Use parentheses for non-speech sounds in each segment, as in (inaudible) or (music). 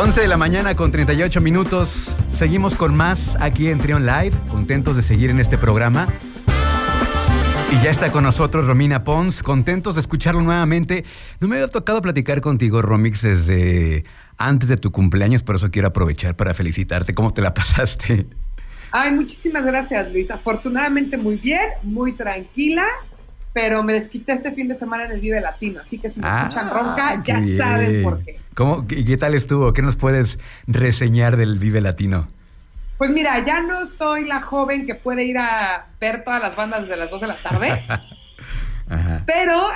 11 de la mañana con 38 minutos. Seguimos con más aquí en Trion Live. Contentos de seguir en este programa. Y ya está con nosotros Romina Pons, contentos de escucharlo nuevamente. No me había tocado platicar contigo, Romix, desde antes de tu cumpleaños, por eso quiero aprovechar para felicitarte. ¿Cómo te la (laughs) pasaste? Ay, muchísimas gracias, Luis. Afortunadamente muy bien, muy tranquila, pero me desquité este fin de semana en el Vive Latino, así que si me escuchan ah, ronca, ya saben por qué. ¿Cómo, ¿Qué tal estuvo? ¿Qué nos puedes reseñar del Vive Latino? Pues mira, ya no estoy la joven que puede ir a ver todas las bandas desde las 2 de la tarde. (laughs) Pero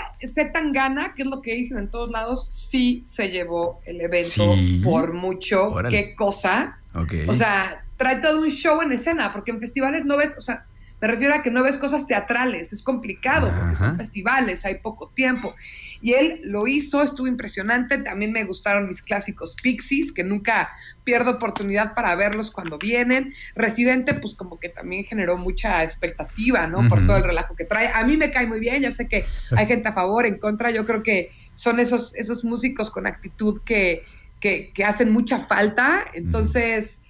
tan gana, que es lo que dicen en todos lados, sí se llevó el evento por mucho. Qué cosa. O sea, trae todo un show en escena, porque en festivales no ves, o sea, me refiero a que no ves cosas teatrales, es complicado, porque son festivales, hay poco tiempo. Y él lo hizo, estuvo impresionante. También me gustaron mis clásicos Pixies, que nunca pierdo oportunidad para verlos cuando vienen. Residente, pues como que también generó mucha expectativa, ¿no? Por todo el relajo que trae. A mí me cae muy bien, ya sé que hay gente a favor, en contra. Yo creo que son esos, esos músicos con actitud que, que, hacen mucha falta. Entonces,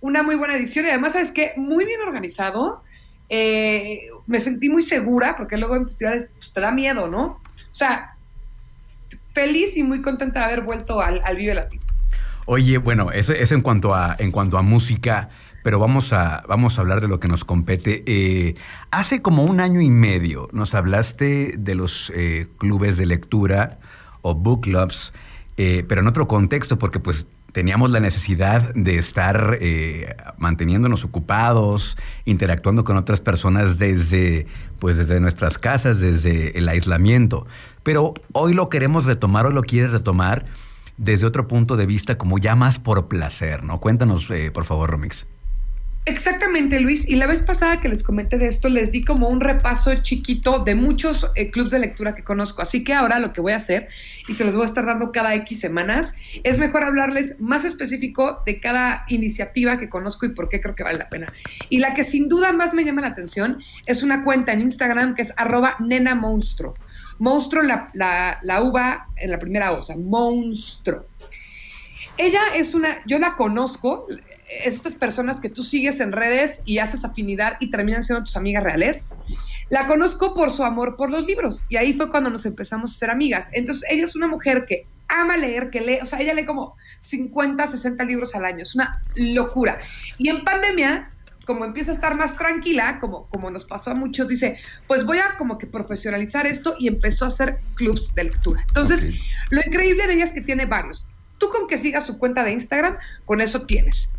una muy buena edición y además, ¿sabes qué? Muy bien organizado. Me sentí muy segura porque luego en festivales pues, te da miedo, ¿no? O sea, feliz y muy contenta de haber vuelto al, al Vive Latino. Oye, bueno, eso, es en cuanto a, en cuanto a música, pero vamos a, vamos a hablar de lo que nos compete. Eh, hace como un año y medio nos hablaste de los eh, clubes de lectura o book clubs, eh, pero en otro contexto, porque pues teníamos la necesidad de estar eh, manteniéndonos ocupados, interactuando con otras personas desde, pues desde nuestras casas, desde el aislamiento. Pero hoy lo queremos retomar, hoy lo quieres retomar desde otro punto de vista, como ya más por placer, ¿no? Cuéntanos, eh, por favor, Romix. Exactamente, Luis. Y la vez pasada que les comenté de esto, les di como un repaso chiquito de muchos eh, clubes de lectura que conozco. Así que ahora lo que voy a hacer, y se los voy a estar dando cada X semanas, es mejor hablarles más específico de cada iniciativa que conozco y por qué creo que vale la pena. Y la que sin duda más me llama la atención es una cuenta en Instagram que es arroba nena monstruo. Monstruo, la, la, la uva en la primera O, o sea, monstruo. Ella es una, yo la conozco, estas personas que tú sigues en redes y haces afinidad y terminan siendo tus amigas reales. La conozco por su amor por los libros y ahí fue cuando nos empezamos a ser amigas. Entonces, ella es una mujer que ama leer, que lee, o sea, ella lee como 50, 60 libros al año, es una locura. Y en pandemia, como empieza a estar más tranquila, como, como nos pasó a muchos, dice, pues voy a como que profesionalizar esto y empezó a hacer clubs de lectura. Entonces, lo increíble de ella es que tiene varios. Tú con que sigas su cuenta de Instagram, con eso tienes.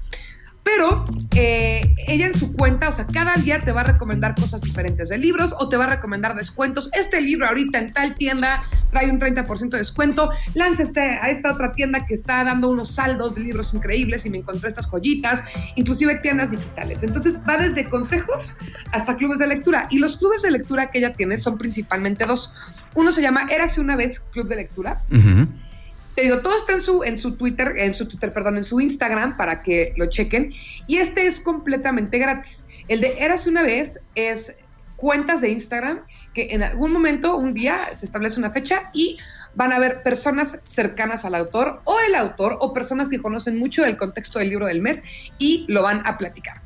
Pero eh, ella en su cuenta, o sea, cada día te va a recomendar cosas diferentes de libros o te va a recomendar descuentos. Este libro ahorita en tal tienda trae un 30% de descuento. Láncese a esta otra tienda que está dando unos saldos de libros increíbles y me encontré estas joyitas, inclusive tiendas digitales. Entonces va desde consejos hasta clubes de lectura. Y los clubes de lectura que ella tiene son principalmente dos. Uno se llama Érase una vez Club de Lectura. Te digo, todo está en su, en su Twitter, en su Twitter, perdón, en su Instagram para que lo chequen. Y este es completamente gratis. El de Eras una vez es cuentas de Instagram que en algún momento, un día, se establece una fecha y van a haber personas cercanas al autor o el autor o personas que conocen mucho del contexto del libro del mes y lo van a platicar.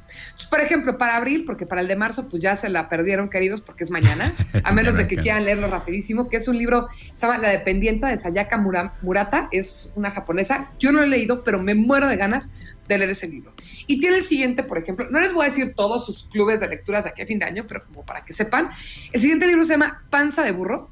Por ejemplo, para abril, porque para el de marzo pues ya se la perdieron, queridos, porque es mañana, a menos de que quieran leerlo rapidísimo, que es un libro, se llama La dependienta de Sayaka Murata, es una japonesa. Yo no lo he leído, pero me muero de ganas de leer ese libro. Y tiene el siguiente, por ejemplo, no les voy a decir todos sus clubes de lecturas de aquí a fin de año, pero como para que sepan, el siguiente libro se llama Panza de Burro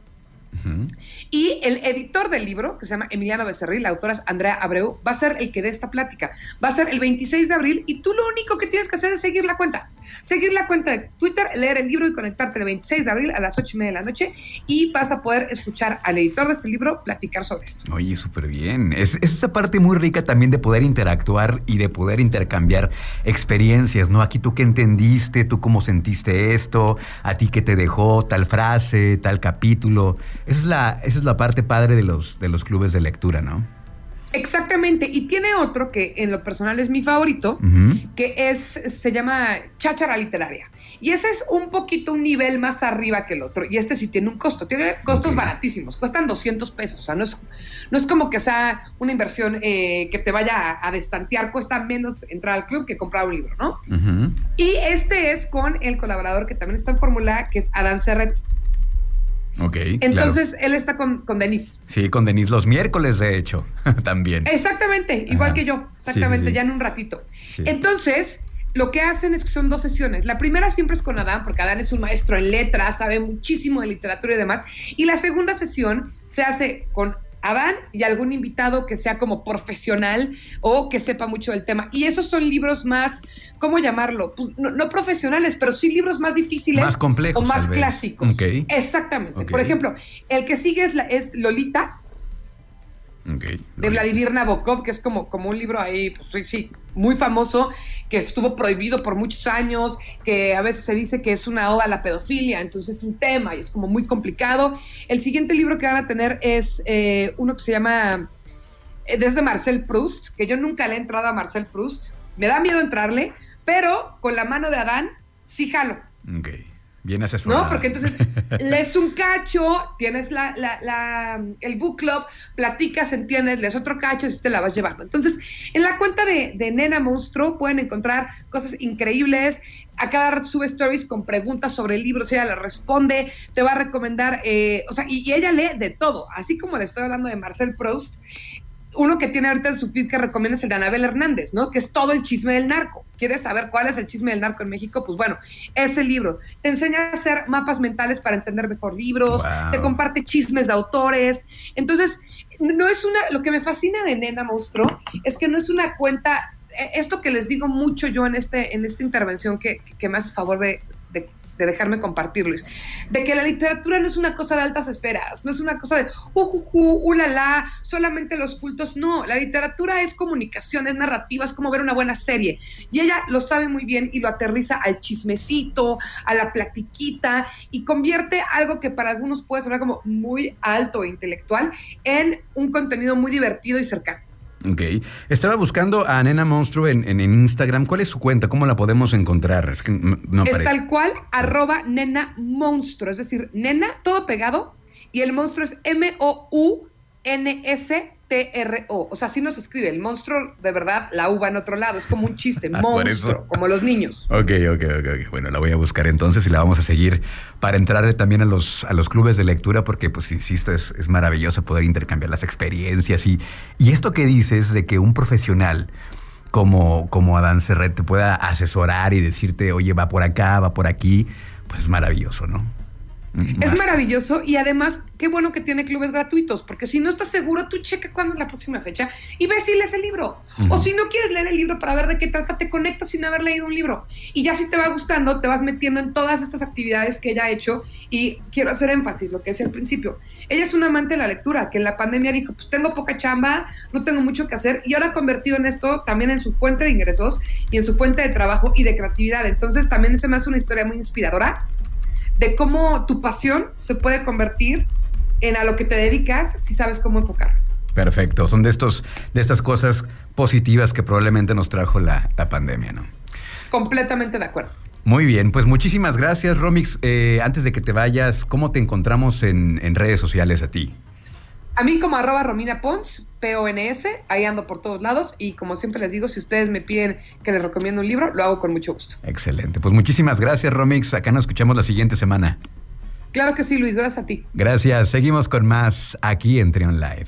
y el editor del libro, que se llama Emiliano Becerril, la autora es Andrea Abreu, va a ser el que dé esta plática. Va a ser el 26 de abril y tú lo único que tienes que hacer es seguir la cuenta. Seguir la cuenta de Twitter, leer el libro y conectarte el 26 de abril a las 8 y media de la noche y vas a poder escuchar al editor de este libro platicar sobre esto. Oye, súper bien. Es, es, esa parte muy rica también de poder interactuar y de poder intercambiar experiencias, ¿no? Aquí tú qué entendiste, tú cómo sentiste esto, a ti qué te dejó tal frase, tal capítulo. Esa es la, esa es la parte padre de los, de los clubes de lectura, ¿no? Exactamente, y tiene otro que en lo personal es mi favorito, que es, se llama Cháchara Literaria. Y ese es un poquito un nivel más arriba que el otro. Y este sí tiene un costo. Tiene costos baratísimos. Cuestan 200 pesos. O sea, no es, no es como que sea una inversión eh, que te vaya a, destantear. Cuesta menos entrar al club que comprar un libro, ¿no? Y este es con el colaborador que también está en fórmula, que es Adán Serret. Ok. Entonces, él está con, con Denise. Sí, con Denise los miércoles, de hecho, (laughs) también. Exactamente, igual que yo, exactamente, ya en un ratito. Entonces, lo que hacen es que son dos sesiones. La primera siempre es con Adán, porque Adán es un maestro en letras, sabe muchísimo de literatura y demás. Y la segunda sesión se hace con Adán y algún invitado que sea como profesional o que sepa mucho del tema. Y esos son libros más, ¿cómo llamarlo? Pues, no, profesionales, pero sí libros más difíciles. Más complejos. O más clásicos. Exactamente. Por ejemplo, el que sigue es, es Lolita de Vladimir Nabokov, que es como, como un libro ahí, pues sí, muy famoso, que estuvo prohibido por muchos años, que a veces se dice que es una oda a la pedofilia, entonces es un tema y es como muy complicado. El siguiente libro que van a tener es eh, uno que se llama eh, Desde Marcel Proust, que yo nunca le he entrado a Marcel Proust, me da miedo entrarle, pero con la mano de Adán sí jalo. Okay. Bien asesorado. No, porque entonces (laughs) lees un cacho, tienes la, el book club, platicas, entiendes, lees otro cacho y te la vas llevando. Entonces, en la cuenta de, Nena Monstruo pueden encontrar cosas increíbles. A cada rato sube stories con preguntas sobre el libro, si ella le responde, te va a recomendar, eh, o sea, y, y, ella lee de todo, así como le estoy hablando de Marcel Proust, uno que tiene ahorita en su feed que recomienda es el de Anabel Hernández, ¿no? Que es todo el chisme del narco. ¿Quieres saber cuál es el chisme del narco en México? Pues bueno, ese libro. Te enseña a hacer mapas mentales para entender mejor libros, te comparte chismes de autores. Entonces, no es una, lo que me fascina de Nena Monstruo es que no es una cuenta, e, esto que les digo mucho yo en, este, en esta intervención que, que me hace favor de, de dejarme compartir, Luis, de que la literatura no es una cosa de altas esferas, no es una cosa de ujuju, ulala, solamente los cultos, no, la literatura es comunicación, es narrativa, es como ver una buena serie, y ella lo sabe muy bien y lo aterriza al chismecito, a la platiquita, y convierte algo que para algunos puede sonar como muy alto e intelectual en un contenido muy divertido y cercano. Ok. Estaba buscando a Nena Monstruo en, Instagram. ¿Cuál es su cuenta? ¿Cómo la podemos encontrar? Es que no Es tal cual, arroba Nena Monstruo. Es decir, Nena, todo pegado. Y el monstruo es M-O-U-N-S T-R-O. O sea, así no se escribe. El monstruo, de verdad, la uva en otro lado. Es como un chiste, (laughs) ah, monstruo, como los niños. Ok, ok, ok. Bueno, la voy a buscar entonces y la vamos a seguir para entrar también a los, a los clubes de lectura, porque, pues, insisto, es, es maravilloso poder intercambiar las experiencias. Y, y esto que dices de que un profesional como, como Adán Serret te pueda asesorar y decirte, oye, va por acá, va por aquí, pues es maravilloso, ¿no? Es maravilloso y además qué bueno que tiene clubes gratuitos, porque si no estás seguro, tú checa cuándo es la próxima fecha y ves si lees el libro. O si no quieres leer el libro para ver de qué trata, te conectas sin haber leído un libro. Y ya si te va gustando, te vas metiendo en todas estas actividades que ella ha hecho y quiero hacer énfasis, lo que decía al principio. Ella es una amante de la lectura, que en la pandemia dijo, pues tengo poca chamba, no tengo mucho que hacer y ahora ha convertido en esto también en su fuente de ingresos y en su fuente de trabajo y de creatividad. Entonces también se me hace una historia muy inspiradora de cómo tu pasión se puede convertir en a lo que te dedicas si sabes cómo enfocar. Perfecto, son de estos, de estas cosas positivas que probablemente nos trajo la, pandemia, ¿no? Completamente de acuerdo. Muy bien, pues muchísimas gracias, Romix. Eh, antes de que te vayas, ¿cómo te encontramos en, en redes sociales a ti? A mí como arroba Romina Pons, P-O-N-S, ahí ando por todos lados y como siempre les digo, si ustedes me piden que les recomiendo un libro, lo hago con mucho gusto. Excelente, pues muchísimas gracias Romix, acá nos escuchamos la siguiente semana. Claro que sí, Luis, gracias a ti. Gracias, seguimos con más aquí en Trion Live.